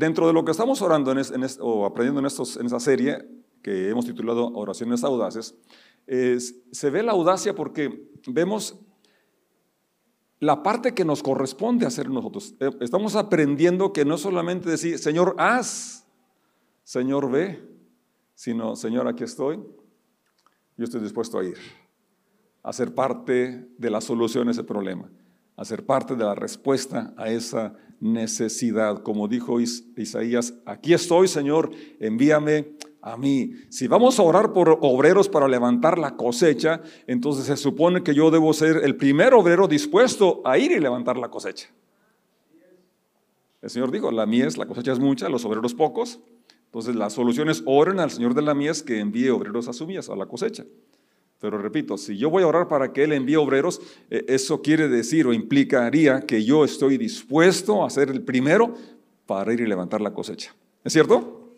dentro de lo que estamos orando o aprendiendo en, estos, en esta serie que hemos titulado Oraciones Audaces, se ve la audacia porque vemos la parte que nos corresponde hacer nosotros. Eh, estamos aprendiendo que no solamente decir, Señor, haz, Señor, ve, sino, Señor, aquí estoy, yo estoy dispuesto a ir, a ser parte de la solución a ese problema, a ser parte de la respuesta a esa necesidad. Como dijo Isaías, aquí estoy, Señor, envíame a mí. Si vamos a orar por obreros para levantar la cosecha, entonces se supone que yo debo ser el primer obrero dispuesto a ir y levantar la cosecha. El Señor dijo, la mies, la cosecha es mucha, los obreros pocos. Entonces la solución es oren al Señor de la mies que envíe obreros a su mies, a la cosecha. Pero repito, si yo voy a orar para que Él envíe obreros, eh, eso quiere decir o implicaría que yo estoy dispuesto a ser el primero para ir y levantar la cosecha. ¿Es cierto?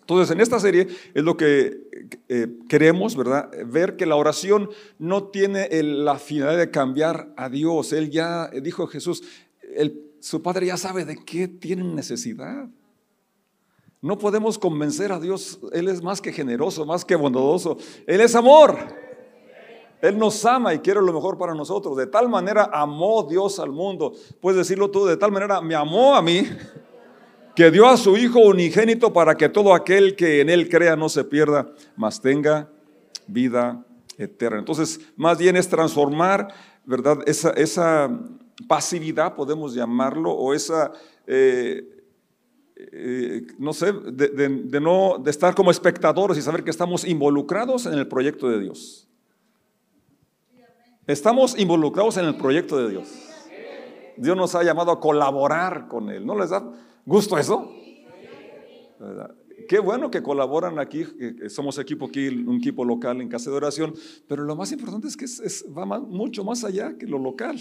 Entonces, en esta serie es lo que eh, queremos, ¿verdad? Ver que la oración no tiene la finalidad de cambiar a Dios. Él ya, eh, dijo Jesús, su Padre ya sabe de qué tienen necesidad. No podemos convencer a Dios, Él es más que generoso, más que bondadoso. Él es amor. Él nos ama y quiere lo mejor para nosotros. De tal manera amó Dios al mundo. Puedes decirlo tú, de tal manera me amó a mí que dio a su Hijo unigénito para que todo aquel que en Él crea no se pierda, mas tenga vida eterna. Entonces, más bien es transformar, ¿verdad? Esa, pasividad, podemos llamarlo, o esa, eh, eh, no sé, de, no, de estar como espectadores y saber que estamos involucrados en el proyecto de Dios. Estamos involucrados en el proyecto de Dios. Dios nos ha llamado a colaborar con Él. ¿No les da? ¿Gusto eso? Qué bueno que colaboran aquí, somos equipo aquí, un equipo local en casa de oración, pero lo más importante es que va mucho más allá que lo local.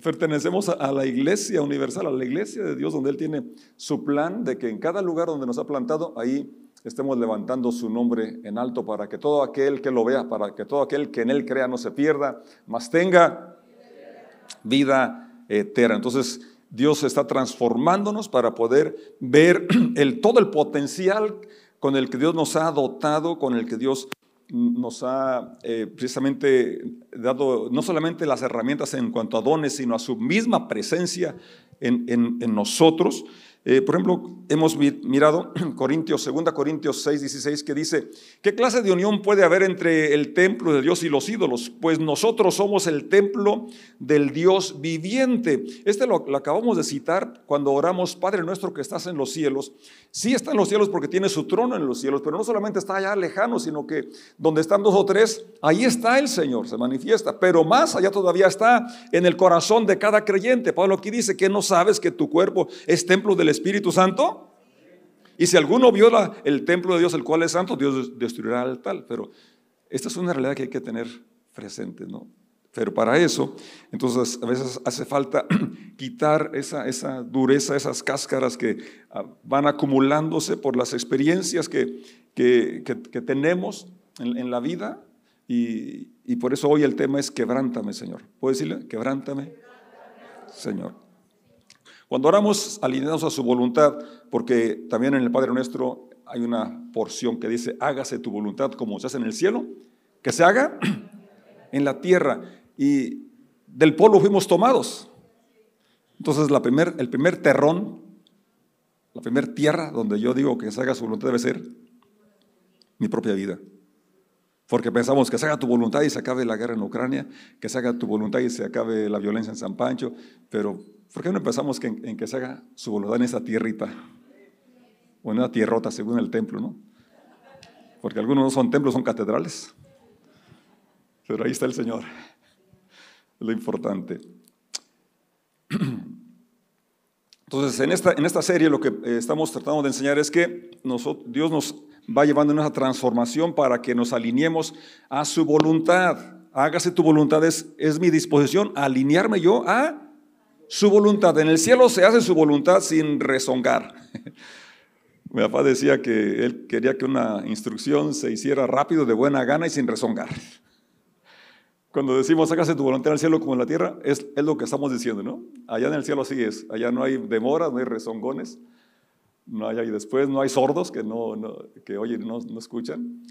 Pertenecemos a, la iglesia universal, a la iglesia de Dios, donde Él tiene su plan de que en cada lugar donde nos ha plantado, ahí estemos levantando su nombre en alto para que todo aquel que lo vea, para que todo aquel que en Él crea no se pierda, mas tenga vida eterna. Entonces, Dios está transformándonos para poder ver el, todo el potencial con el que Dios nos ha dotado, con el que Dios nos ha eh, precisamente dado no solamente las herramientas en cuanto a dones, sino a su misma presencia en, en nosotros. Eh, por ejemplo, hemos mirado Corintios, 2 Corintios 6, 16, que dice, ¿qué clase de unión puede haber entre el templo de Dios y los ídolos? Pues nosotros somos el templo del Dios viviente. Este lo, acabamos de citar cuando oramos, Padre nuestro que estás en los cielos. Sí está en los cielos porque tiene su trono en los cielos, pero no solamente está allá lejano, sino que donde están dos o tres, ahí está el Señor, se manifiesta. Pero más allá todavía está en el corazón de cada creyente. Pablo aquí dice que no sabes que tu cuerpo es templo del Espíritu Santo? Y si alguno viola el templo de Dios, el cual es santo, Dios destruirá al tal. Pero esta es una realidad que hay que tener presente, ¿no? Pero para eso, entonces a veces hace falta quitar esa, esa dureza, esas cáscaras que ah, van acumulándose por las experiencias que, que, que, tenemos en, la vida. Y, y por eso hoy el tema es quebrántame, Señor. ¿Puedo decirle? Quebrántame, Señor. Cuando oramos alineados a su voluntad, porque también en el Padre Nuestro hay una porción que dice, hágase tu voluntad como se hace en el cielo, que se haga en la tierra. Y del polvo fuimos tomados. Entonces la primer, el primer terrón, la primera tierra donde yo digo que se haga su voluntad debe ser mi propia vida. Porque pensamos que se haga tu voluntad y se acabe la guerra en Ucrania, que se haga tu voluntad y se acabe la violencia en San Pancho, pero ¿Por qué no empezamos en, que se haga su voluntad en esa tierrita? O en una tierrota, según el templo, ¿no? Porque algunos no son templos, son catedrales. Pero ahí está el Señor. Lo importante. Entonces, en esta, en esta serie lo que eh, estamos tratando de enseñar es que Dios nos va llevando en una transformación para que nos alineemos a su voluntad. Hágase tu voluntad, es, es mi disposición, alinearme yo a su voluntad. En el cielo se hace su voluntad sin rezongar. Mi papá decía que él quería que una instrucción se hiciera rápido, de buena gana y sin rezongar. Cuando decimos hágase tu voluntad en el cielo como en la tierra, es, es, lo que estamos diciendo, ¿no? Allá en el cielo así es. Allá no hay demora, no hay rezongones. no hay ahí después, no hay sordos que, no, que oyen y no, escuchan.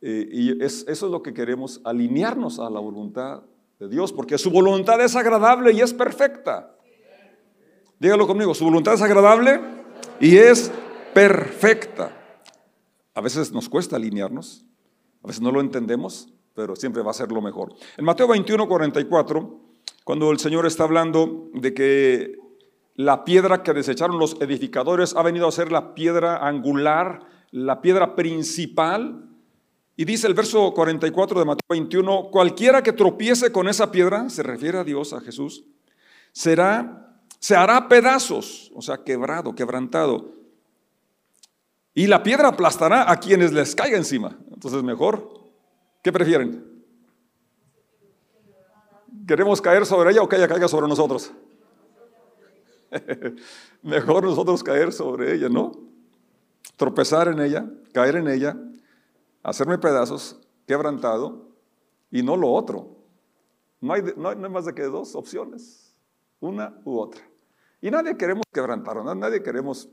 Eh, y eso es lo que queremos, alinearnos a la voluntad de Dios, porque su voluntad es agradable y es perfecta. Dígalo conmigo, su voluntad es agradable y es perfecta. A veces nos cuesta alinearnos, a veces no lo entendemos, pero siempre va a ser lo mejor. En Mateo 21, 44, cuando el Señor está hablando de que la piedra que desecharon los edificadores ha venido a ser la piedra angular, la piedra principal. Y dice el verso 44 de Mateo 21, cualquiera que tropiece con esa piedra, se refiere a Dios, a Jesús, será, se hará pedazos, o sea, quebrado, quebrantado. Y la piedra aplastará a quienes les caiga encima. Entonces, mejor, ¿qué prefieren? ¿Queremos caer sobre ella o que ella caiga sobre nosotros? Mejor nosotros caer sobre ella, ¿no? Tropezar en ella, caer en ella, hacerme pedazos, quebrantado, y no lo otro. No hay, no hay, más de que dos opciones, una u otra. Y nadie queremos quebrantarnos, nadie queremos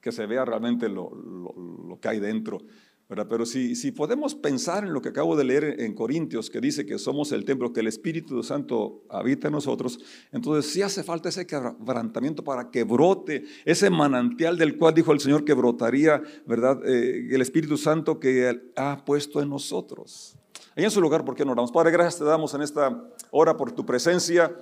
que se vea realmente lo, lo que hay dentro. Pero si, si podemos pensar en lo que acabo de leer en Corintios, que dice que somos el templo, que el Espíritu Santo habita en nosotros, entonces sí hace falta ese quebrantamiento para que brote ese manantial del cual dijo el Señor que brotaría, ¿verdad? Eh, el Espíritu Santo que ha puesto en nosotros. Ahí en su lugar, ¿por qué no oramos? Padre, gracias te damos en esta hora por tu presencia.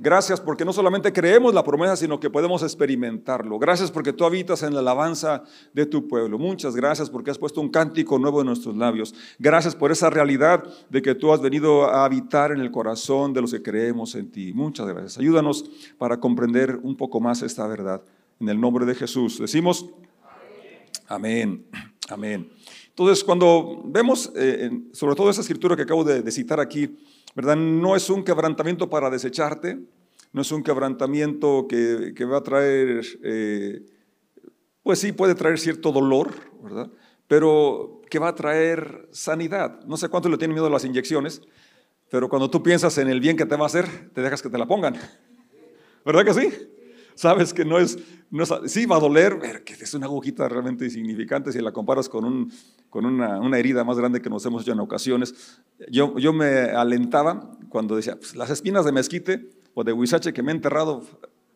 Gracias porque no solamente creemos la promesa, sino que podemos experimentarlo. Gracias porque tú habitas en la alabanza de tu pueblo. Muchas gracias porque has puesto un cántico nuevo en nuestros labios. Gracias por esa realidad de que tú has venido a habitar en el corazón de los que creemos en ti. Muchas gracias. Ayúdanos para comprender un poco más esta verdad. En el nombre de Jesús. Decimos, amén, amén. Entonces, cuando vemos eh, sobre todo esa escritura que acabo de citar aquí, ¿verdad? No es un quebrantamiento para desecharte, no es un quebrantamiento que, va a traer, eh, pues sí, puede traer cierto dolor, ¿verdad? Pero que va a traer sanidad. No sé cuánto le tienen miedo a las inyecciones, pero cuando tú piensas en el bien que te va a hacer, te dejas que te la pongan. ¿Verdad que sí? Sabes que no es, no sí va a doler, que es una agujita realmente insignificante si la comparas con, un, con una, una, herida más grande que nos hemos hecho en ocasiones. Yo, yo me alentaba cuando decía, pues, las espinas de mezquite o de huizache que me he enterrado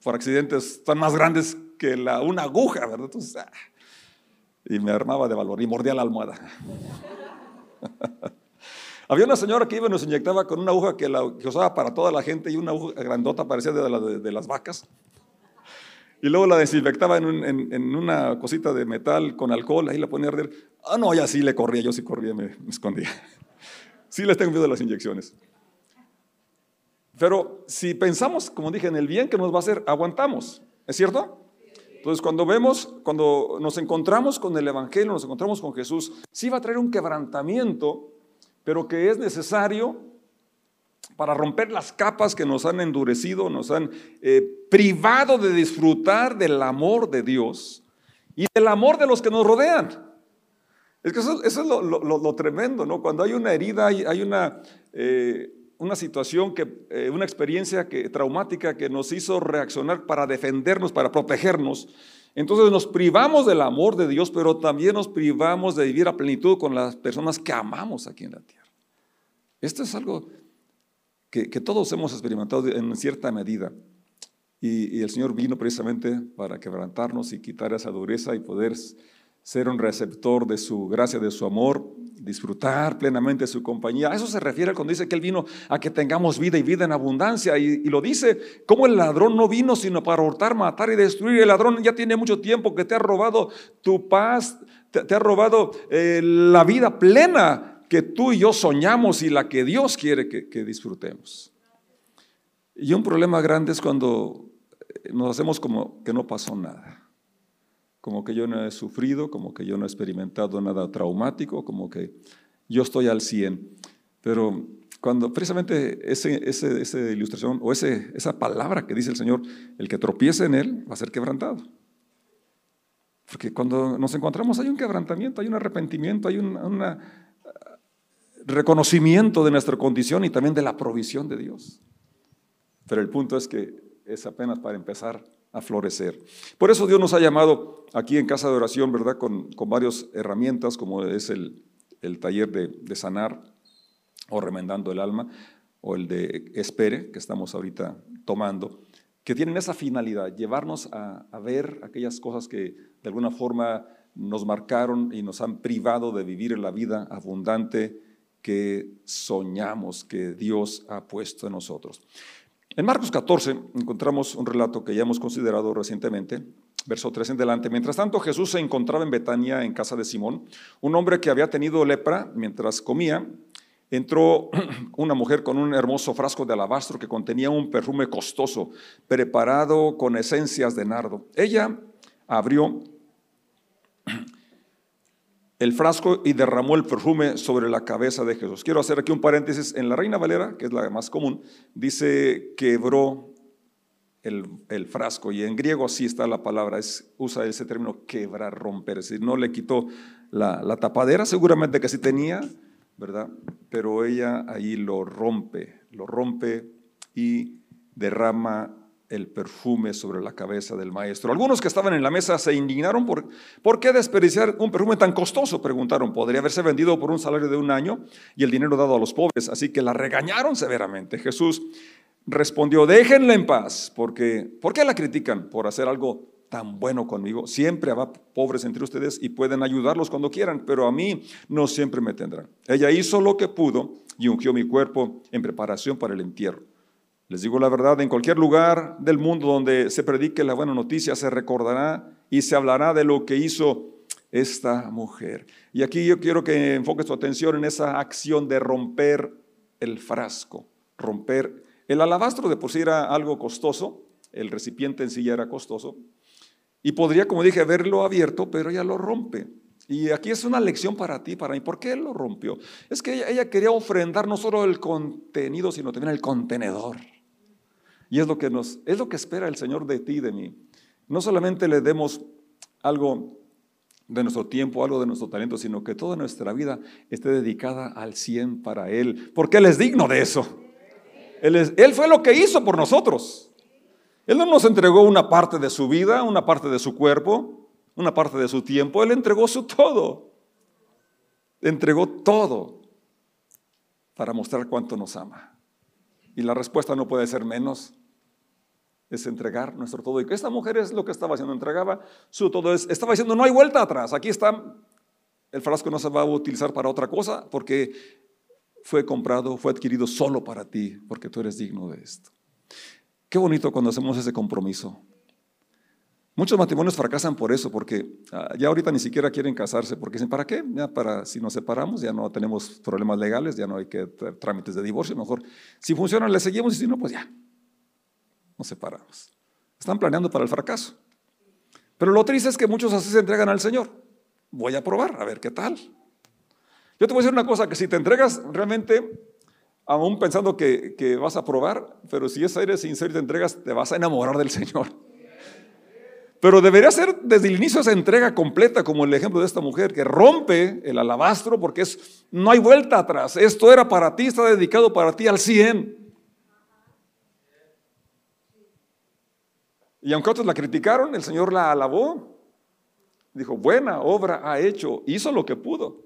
por accidentes están más grandes que la, una aguja, ¿verdad? Entonces, ah, y me armaba de valor y mordía la almohada. Había una señora que iba y nos inyectaba con una aguja que, la, usaba para toda la gente y una aguja grandota parecía de las vacas. Y luego la desinfectaba en, una cosita de metal con alcohol, ahí la ponía a arder. Ah, no, ya sí le corría, yo sí corría, me, escondía. Sí les tengo miedo de las inyecciones. Pero si pensamos, como dije, en el bien que nos va a hacer, aguantamos. ¿Es cierto? Entonces, cuando vemos, cuando nos encontramos con el Evangelio, nos encontramos con Jesús, sí va a traer un quebrantamiento, pero que es necesario para romper las capas que nos han endurecido, nos han eh, privado de disfrutar del amor de Dios y del amor de los que nos rodean. Es que eso, es lo, tremendo, ¿no? Cuando hay una herida, hay, una, eh, una situación, que, eh, una experiencia que, traumática que nos hizo reaccionar para defendernos, para protegernos. Entonces nos privamos del amor de Dios, pero también nos privamos de vivir a plenitud con las personas que amamos aquí en la tierra. Esto es algo que, todos hemos experimentado en cierta medida. Y, el Señor vino precisamente para quebrantarnos y quitar esa dureza y poder ser un receptor de su gracia, de su amor, disfrutar plenamente su compañía. A eso se refiere cuando dice que Él vino a que tengamos vida y vida en abundancia. Y, lo dice como el ladrón no vino sino para hurtar, matar y destruir. El ladrón ya tiene mucho tiempo que te ha robado tu paz, te, ha robado eh, la vida plena que tú y yo soñamos y la que Dios quiere que, disfrutemos. Y un problema grande es cuando eh, nos hacemos como que no pasó nada, como que yo no he sufrido, como que yo no he experimentado nada traumático, como que yo estoy al 100. Pero cuando precisamente ese, esa ilustración o ese, esa palabra que dice el Señor, el que tropiece en él va a ser quebrantado. Porque cuando nos encontramos hay un quebrantamiento, hay un arrepentimiento, hay una reconocimiento de nuestra condición y también de la provisión de Dios. Pero el punto es que es apenas para empezar a florecer. Por eso Dios nos ha llamado aquí en casa de oración, ¿verdad? Con, con varias herramientas, como es el, el taller de, de, sanar o remendando el alma, o el de espere, que estamos ahorita tomando, que tienen esa finalidad, llevarnos a, a ver aquellas cosas que de alguna forma nos marcaron y nos han privado de vivir la vida abundante que soñamos que Dios ha puesto en nosotros. En Marcos 14 encontramos un relato que ya hemos considerado recientemente, verso 3 en delante. Mientras tanto, Jesús se encontraba en Betania, en casa de Simón. Un hombre que había tenido lepra mientras comía, entró una mujer con un hermoso frasco de alabastro que contenía un perfume costoso, preparado con esencias de nardo. Ella abrió el frasco y derramó el perfume sobre la cabeza de Jesús. Quiero hacer aquí un paréntesis. En la Reina Valera, que es la más común, dice quebró el, frasco. Y en griego así está la palabra, es, usa ese término quebrar, romper. Es decir, no le quitó la, la tapadera, seguramente que sí tenía, ¿verdad? Pero ella ahí lo rompe, lo rompe y derrama el perfume sobre la cabeza del maestro. Algunos que estaban en la mesa se indignaron por, ¿por qué desperdiciar un perfume tan costoso? Preguntaron, podría haberse vendido por un salario de un año y el dinero dado a los pobres. Así que la regañaron severamente. Jesús respondió, déjenla en paz, porque ¿por qué la critican? Por hacer algo tan bueno conmigo. Siempre habrá pobres entre ustedes y pueden ayudarlos cuando quieran, pero a mí no siempre me tendrán. Ella hizo lo que pudo y ungió mi cuerpo en preparación para el entierro. Les digo la verdad, en cualquier lugar del mundo donde se predique la buena noticia, se recordará y se hablará de lo que hizo esta mujer. Y aquí yo quiero que enfoques tu atención en esa acción de romper el frasco, romper el alabastro de por sí era algo costoso, el recipiente en sí ya era costoso, y podría, como dije, verlo abierto, pero ella lo rompe. Y aquí es una lección para ti, para mí. ¿Por qué lo rompió? Es que ella, ella quería ofrendar no solo el contenido, sino también el contenedor. Y es lo que nos es lo que espera el Señor de ti y de mí. No solamente le demos algo de nuestro tiempo, algo de nuestro talento, sino que toda nuestra vida esté dedicada al 100 para Él, porque Él es digno de eso. Él, él fue lo que hizo por nosotros. Él no nos entregó una parte de su vida, una parte de su cuerpo, una parte de su tiempo. Él entregó su todo. Entregó todo para mostrar cuánto nos ama. Y la respuesta no puede ser menos es entregar nuestro todo. Y que esta mujer es lo que estaba haciendo, entregaba su todo. Es, estaba diciendo, no hay vuelta atrás, aquí está, el frasco no se va a utilizar para otra cosa porque fue comprado, fue adquirido solo para ti, porque tú eres digno de esto. Qué bonito cuando hacemos ese compromiso. Muchos matrimonios fracasan por eso, porque ah, ya ahorita ni siquiera quieren casarse, porque dicen, ¿para qué? Ya para, si nos separamos ya no tenemos problemas legales, ya no hay que trámites de divorcio, mejor si funciona le seguimos y si no, pues ya, nos separamos. Están planeando para el fracaso. Pero lo triste es que muchos así se entregan al Señor. Voy a probar, a ver qué tal. Yo te voy a decir una cosa, que si te entregas realmente, aún pensando que, que vas a probar, pero si es aire sincero y te entregas, te vas a enamorar del Señor. Pero debería ser desde el inicio esa entrega completa, como el ejemplo de esta mujer que rompe el alabastro porque es, no hay vuelta atrás. Esto era para ti, está dedicado para ti al 100. Y aunque otros la criticaron, el Señor la alabó. Dijo, buena obra ha hecho, hizo lo que pudo.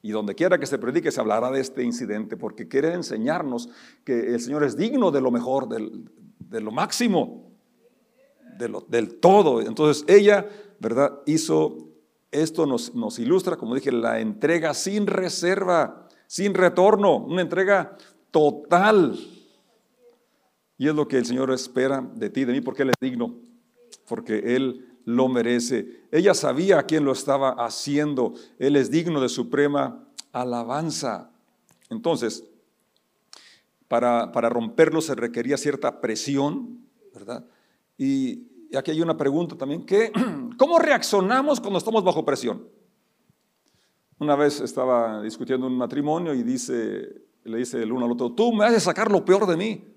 Y donde quiera que se predique se hablará de este incidente, porque quiere enseñarnos que el Señor es digno de lo mejor, de lo máximo, de lo, del todo. Entonces ella, ¿verdad? Hizo, esto nos, nos ilustra, como dije, la entrega sin reserva, sin retorno, una entrega total y es lo que el Señor espera de ti, de mí, porque Él es digno, porque Él lo merece. Ella sabía a quién lo estaba haciendo. Él es digno de suprema alabanza. Entonces, para, para romperlo se requería cierta presión, ¿verdad? Y, aquí hay una pregunta también, ¿qué, ¿cómo reaccionamos cuando estamos bajo presión? Una vez estaba discutiendo un matrimonio y dice, le dice el uno al otro, tú me haces sacar lo peor de mí.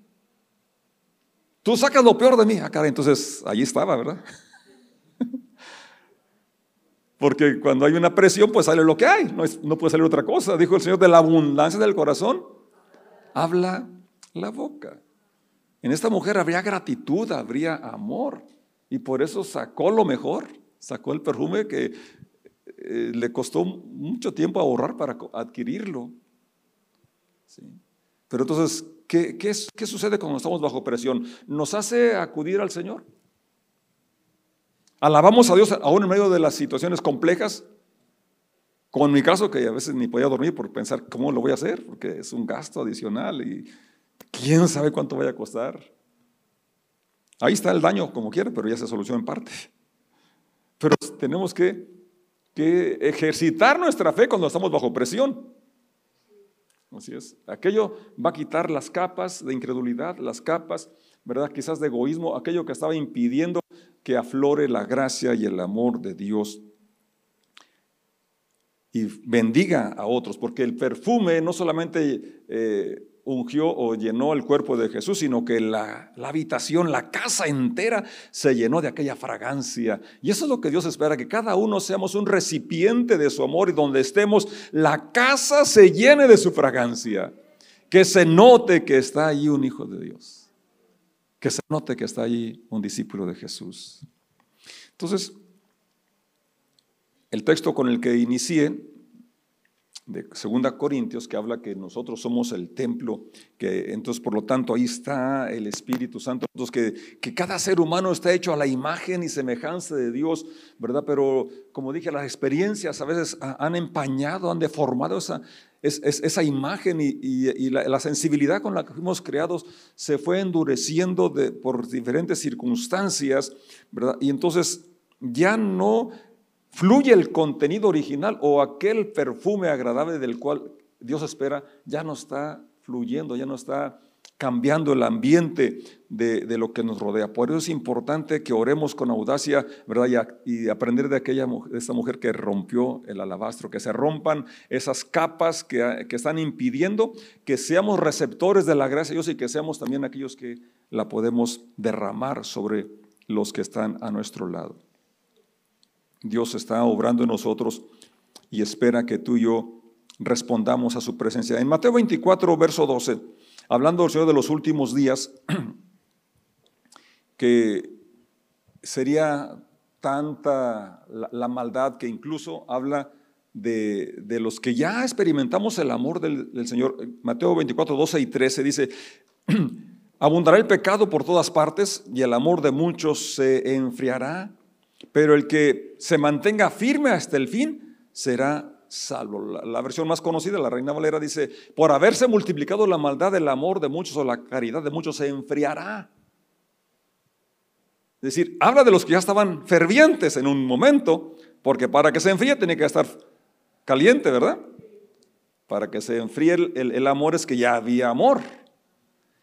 Tú sacas lo peor de mí. Ah, cara, entonces allí estaba, ¿verdad? Porque cuando hay una presión, pues sale lo que hay, no, no, puede salir otra cosa. Dijo el Señor, de la abundancia del corazón, habla la boca. En esta mujer habría gratitud, habría amor. Y por eso sacó lo mejor, sacó el perfume que eh, le costó mucho tiempo ahorrar para adquirirlo. Pero entonces, ¿qué, qué, ¿qué sucede cuando estamos bajo presión? ¿Nos hace acudir al Señor? ¿Alabamos a Dios aún en medio de las situaciones complejas? Como en mi caso, que a veces ni podía dormir por pensar cómo lo voy a hacer, porque es un gasto adicional y quién sabe cuánto vaya a costar. Ahí está el daño como quiera, pero ya se soluciona en parte. Pero tenemos que, que ejercitar nuestra fe cuando estamos bajo presión. Así es. Aquello va a quitar las capas de incredulidad, las capas, ¿verdad? Quizás de egoísmo, aquello que estaba impidiendo que aflore la gracia y el amor de Dios y bendiga a otros, porque el perfume no solamente eh, ungió o llenó el cuerpo de Jesús, sino que la, la, habitación, la casa entera se llenó de aquella fragancia. Y eso es lo que Dios espera, que cada uno seamos un recipiente de su amor y donde estemos, la casa se llene de su fragancia. Que se note que está ahí un hijo de Dios. Que se note que está ahí un discípulo de Jesús. Entonces, el texto con el que inicié de 2 Corintios que habla que nosotros somos el templo, que entonces por lo tanto ahí está el Espíritu Santo, entonces que, que cada ser humano está hecho a la imagen y semejanza de Dios, ¿verdad? Pero como dije, las experiencias a veces han empañado, han deformado esa, esa imagen y, la, sensibilidad con la que fuimos creados se fue endureciendo de, por diferentes circunstancias, ¿verdad? Y entonces ya no fluye el contenido original o aquel perfume agradable del cual Dios espera, ya no está fluyendo, ya no está cambiando el ambiente de, lo que nos rodea. Por eso es importante que oremos con audacia, ¿verdad? Y, aprender de aquella de esta mujer que rompió el alabastro, que se rompan esas capas que, que, están impidiendo que seamos receptores de la gracia de Dios y que seamos también aquellos que la podemos derramar sobre los que están a nuestro lado. Dios está obrando en nosotros y espera que tú y yo respondamos a su presencia. En Mateo 24, verso 12, hablando del Señor de los últimos días, que sería tanta la, maldad que incluso habla de, los que ya experimentamos el amor del, del, Señor. Mateo 24, 12 y 13 dice, abundará el pecado por todas partes y el amor de muchos se enfriará pero el que se mantenga firme hasta el fin será salvo. La, versión más conocida, la Reina Valera, dice, por haberse multiplicado la maldad, el amor de muchos o la caridad de muchos se enfriará. Es decir, habla de los que ya estaban fervientes en un momento, porque para que se enfríe tiene que estar caliente, ¿verdad? Para que se enfríe el amor es que ya había amor.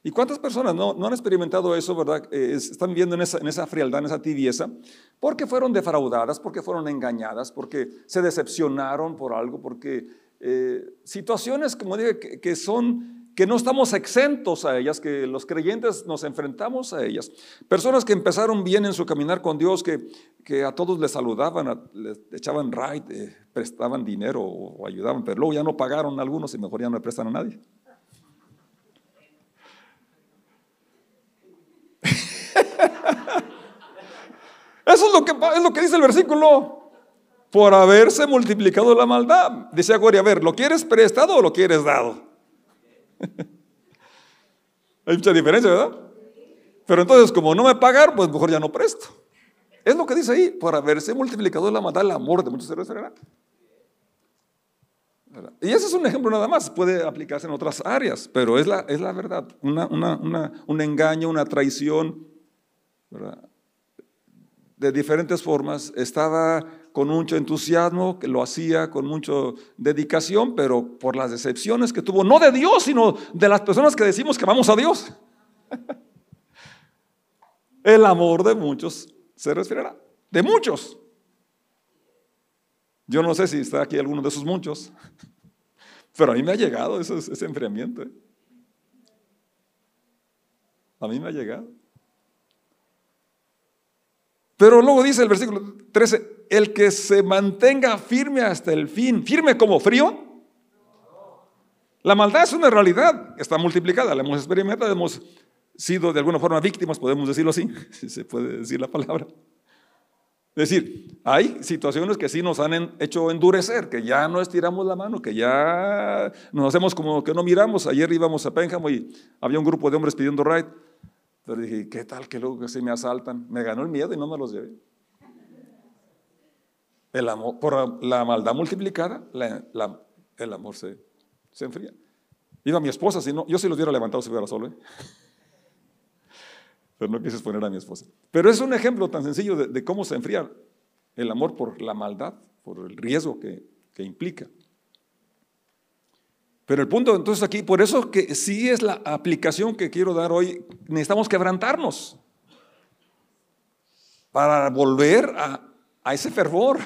¿Y cuántas personas no, han experimentado eso, verdad? Eh, están viviendo en esa, en esa frialdad, en esa tibieza, porque fueron defraudadas, porque fueron engañadas, porque se decepcionaron por algo, porque eh, situaciones, como dije, que, son, que no estamos exentos a ellas, que los creyentes nos enfrentamos a ellas. Personas que empezaron bien en su caminar con Dios, que, que a todos les saludaban, les echaban right, eh, prestaban dinero o, o ayudaban, pero luego ya no pagaron algunos y mejor ya no le prestan a nadie. Que, es lo que dice el versículo. Por haberse multiplicado la maldad. Dice Gloria, a ver, ¿lo quieres prestado o lo quieres dado? Hay mucha diferencia, ¿verdad? Pero entonces, como no me pagar, pues mejor ya no presto. Es lo que dice ahí, por haberse multiplicado la maldad, el amor de muchos seres Y ese es un ejemplo nada más, puede aplicarse en otras áreas, pero es la, es la verdad, una, un engaño, una traición, de diferentes formas, estaba con mucho entusiasmo, que lo hacía con mucha dedicación, pero por las decepciones que tuvo, no de Dios, sino de las personas que decimos que vamos a Dios. El amor de muchos se respirará, de muchos. Yo no sé si está aquí alguno de esos muchos, pero a mí me ha llegado ese, ese enfriamiento. ¿eh? A mí me ha llegado. Pero luego dice el versículo 13, el que se mantenga firme hasta el fin, firme como frío. La maldad es una realidad, está multiplicada, la hemos experimentado, hemos sido de alguna forma víctimas, podemos decirlo así, si se puede decir la palabra. Es decir, hay situaciones que sí nos han hecho endurecer, que ya no estiramos la mano, que ya nos hacemos como que no miramos. Ayer íbamos a Pénjamo y había un grupo de hombres pidiendo ride. Pero dije, ¿qué tal que luego que se me asaltan? Me ganó el miedo y no me los llevé. El amor, por la maldad multiplicada, el amor se, se enfría. Iba mi esposa, si no, yo si lo hubiera levantado si fuera solo. ¿eh? Pero no quise exponer a mi esposa. Pero es un ejemplo tan sencillo de, cómo se enfría el amor por la maldad, por el riesgo que, que implica. Pero el punto entonces aquí, por eso que sí es la aplicación que quiero dar hoy, necesitamos quebrantarnos para volver a, ese fervor,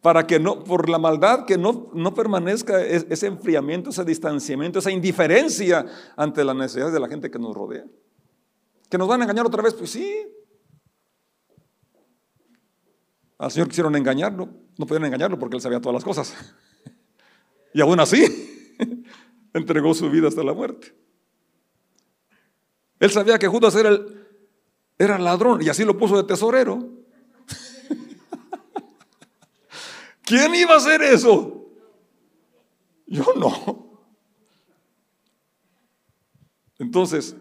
para que no, por la maldad, que no, no permanezca ese enfriamiento, ese distanciamiento, esa indiferencia ante las necesidades de la gente que nos rodea. ¿Que nos van a engañar otra vez? Pues sí. Al Señor quisieron engañarlo, no pudieron engañarlo porque Él sabía todas las cosas. Y aún así, entregó su vida hasta la muerte. Él sabía que Judas era el era ladrón y así lo puso de tesorero. ¿Quién iba a hacer eso? Yo no. Entonces,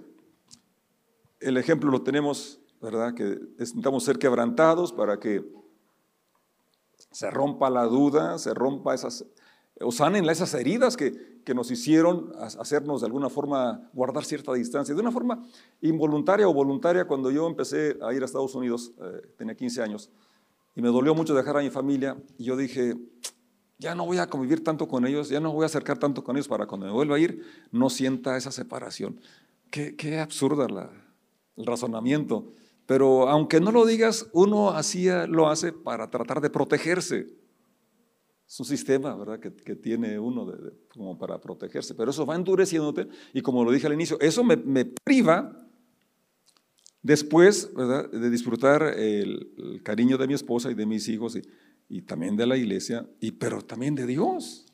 el ejemplo lo tenemos, ¿verdad? Que necesitamos ser quebrantados para que se rompa la duda, se rompa esas, o sanen esas heridas que, que nos hicieron hacernos de alguna forma guardar cierta distancia. De una forma involuntaria o voluntaria, cuando yo empecé a ir a Estados Unidos, eh, tenía 15 años, y me dolió mucho dejar a mi familia. Y yo dije, ya no voy a convivir tanto con ellos, ya no voy a acercar tanto con ellos para cuando me vuelva a ir, no sienta esa separación. Qué, qué absurda la, el razonamiento. Pero aunque no lo digas, uno hacía, lo hace para tratar de protegerse. Es un sistema, ¿verdad?, que, que tiene uno como para protegerse. Pero eso va endureciéndote y como lo dije al inicio, eso me, me priva Después, ¿verdad? de disfrutar el, cariño de mi esposa y de mis hijos y, también de la iglesia, y, pero también de Dios.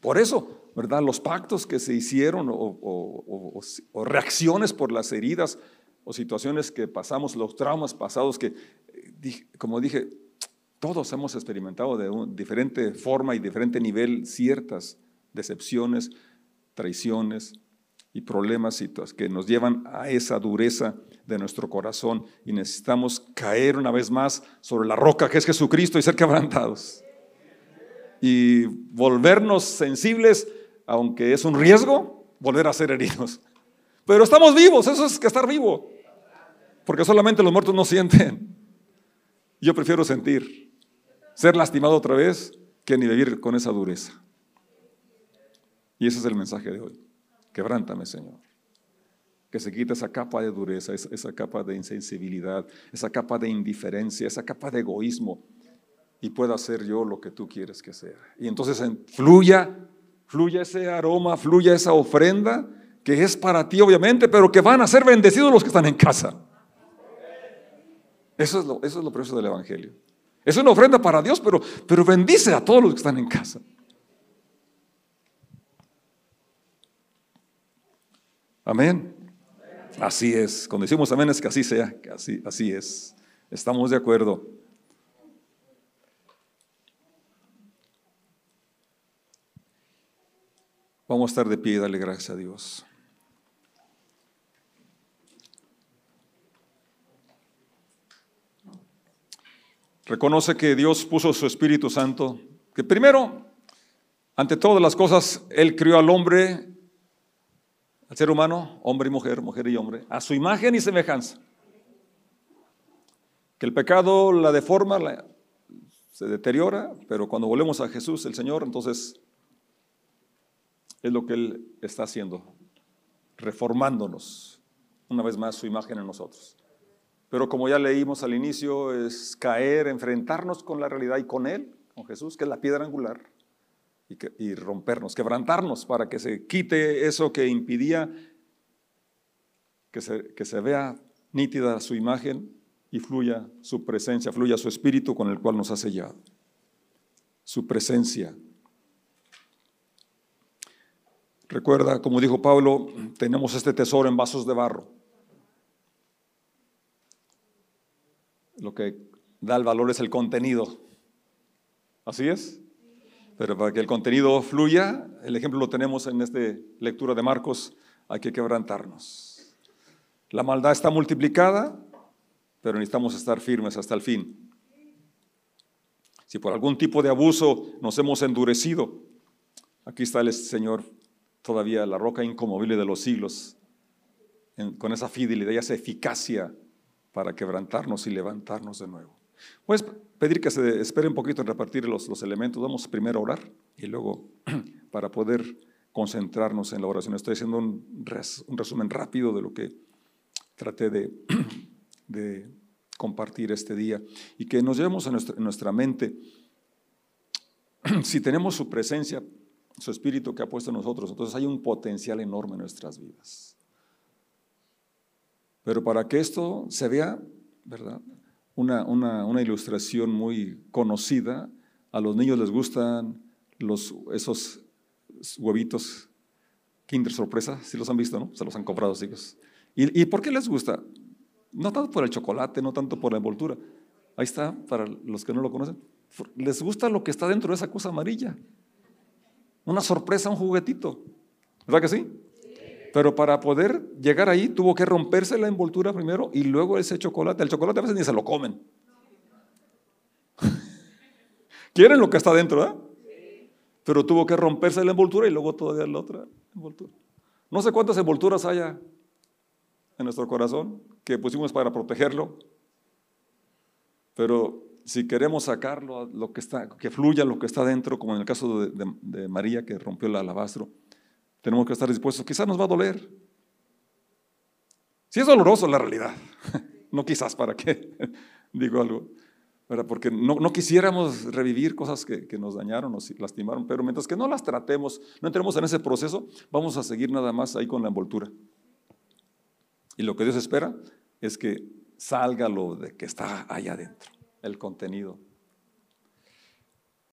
Por eso, ¿verdad? Los pactos que se hicieron o, reacciones por las heridas o situaciones que pasamos, los traumas pasados que, eh, como dije, todos hemos experimentado de diferente forma y diferente nivel ciertas decepciones, traiciones y problemas que nos llevan a esa dureza de nuestro corazón y necesitamos caer una vez más sobre la roca que es Jesucristo y ser quebrantados. Y volvernos sensibles, aunque es un riesgo, volver a ser heridos. Pero estamos vivos, eso es que estar vivo. Porque solamente los muertos no sienten. Yo prefiero sentir, ser lastimado otra vez, que ni vivir con esa dureza. Y ese es el mensaje de hoy. Quebrántame, Señor que se quite esa capa de dureza, esa, capa de insensibilidad, esa capa de indiferencia, esa capa de egoísmo y pueda hacer yo lo que tú quieres que sea. Y entonces fluya, fluya ese aroma, fluya esa ofrenda que es para ti obviamente, pero que van a ser bendecidos los que están en casa. Eso es lo, eso es lo precioso del Evangelio. Es una ofrenda para Dios, pero, pero bendice a todos los que están en casa. Amén. Así es. Cuando decimos amén es que así sea, que así, así es. Estamos de acuerdo. Vamos a estar de pie y darle gracias a Dios. Reconoce que Dios puso su Espíritu Santo, que primero, ante todas las cosas, Él crió al hombre al ser humano, hombre y mujer, mujer y hombre, a su imagen y semejanza. Que el pecado la deforma, se deteriora, pero cuando volvemos a Jesús, el Señor, entonces es lo que Él está haciendo, reformándonos una vez más su imagen en nosotros. Pero como ya leímos al inicio, es caer, enfrentarnos con la realidad y con Él, con Jesús, que es la piedra angular y, rompernos, quebrantarnos para que se quite eso que impidía que se, que se vea nítida su imagen y fluya su presencia, fluya su espíritu con el cual nos ha sellado. Su presencia. Recuerda, como dijo Pablo, tenemos este tesoro en vasos de barro. Lo que da el valor es el contenido. ¿Así es? Pero para que el contenido fluya, el ejemplo lo tenemos en esta lectura de Marcos, hay que quebrantarnos. La maldad está multiplicada, pero necesitamos estar firmes hasta el fin. Si por algún tipo de abuso nos hemos endurecido, aquí está el Señor todavía, la roca incomovible de los siglos, con esa fidelidad y esa eficacia para quebrantarnos y levantarnos de nuevo. Pues pedir que se espere un poquito en repartir los, los elementos. Vamos primero a orar y luego para poder concentrarnos en la oración. Estoy haciendo un, resumen rápido de lo que traté de, compartir este día y que nos llevemos a nuestra, nuestra mente. Si tenemos su presencia, su espíritu que ha puesto en nosotros, entonces hay un potencial enorme en nuestras vidas. Pero para que esto se vea, ¿verdad? Una, ilustración muy conocida, a los niños les gustan los, esos huevitos Kinder Sorpresa, si los han visto, ¿no? Se los han comprado, chicos. ¿Y, ¿Y por qué les gusta? No tanto por el chocolate, no tanto por la envoltura. Ahí está, para los que no lo conocen. Les gusta lo que está dentro de esa cosa amarilla. Una sorpresa, un juguetito. ¿Verdad que sí? Pero para poder llegar ahí tuvo que romperse la envoltura primero y luego ese chocolate. El chocolate a veces ni se lo comen. Quieren lo que está dentro, ¿eh? Pero tuvo que romperse la envoltura y luego todavía la otra envoltura. No sé cuántas envolturas haya en nuestro corazón que pusimos para protegerlo, pero si queremos sacarlo, lo que, está, que fluya lo que está dentro, como en el caso de, de María que rompió el alabastro, tenemos que estar dispuestos. Quizás nos va a doler. Si es doloroso la realidad, no quizás, ¿para qué? Digo algo. Porque no, no, quisiéramos revivir cosas que, que, nos dañaron, nos lastimaron, pero mientras que no las tratemos, no entremos en ese proceso, vamos a seguir nada más ahí con la envoltura. Y lo que Dios espera es que salga lo de que está allá adentro, el contenido.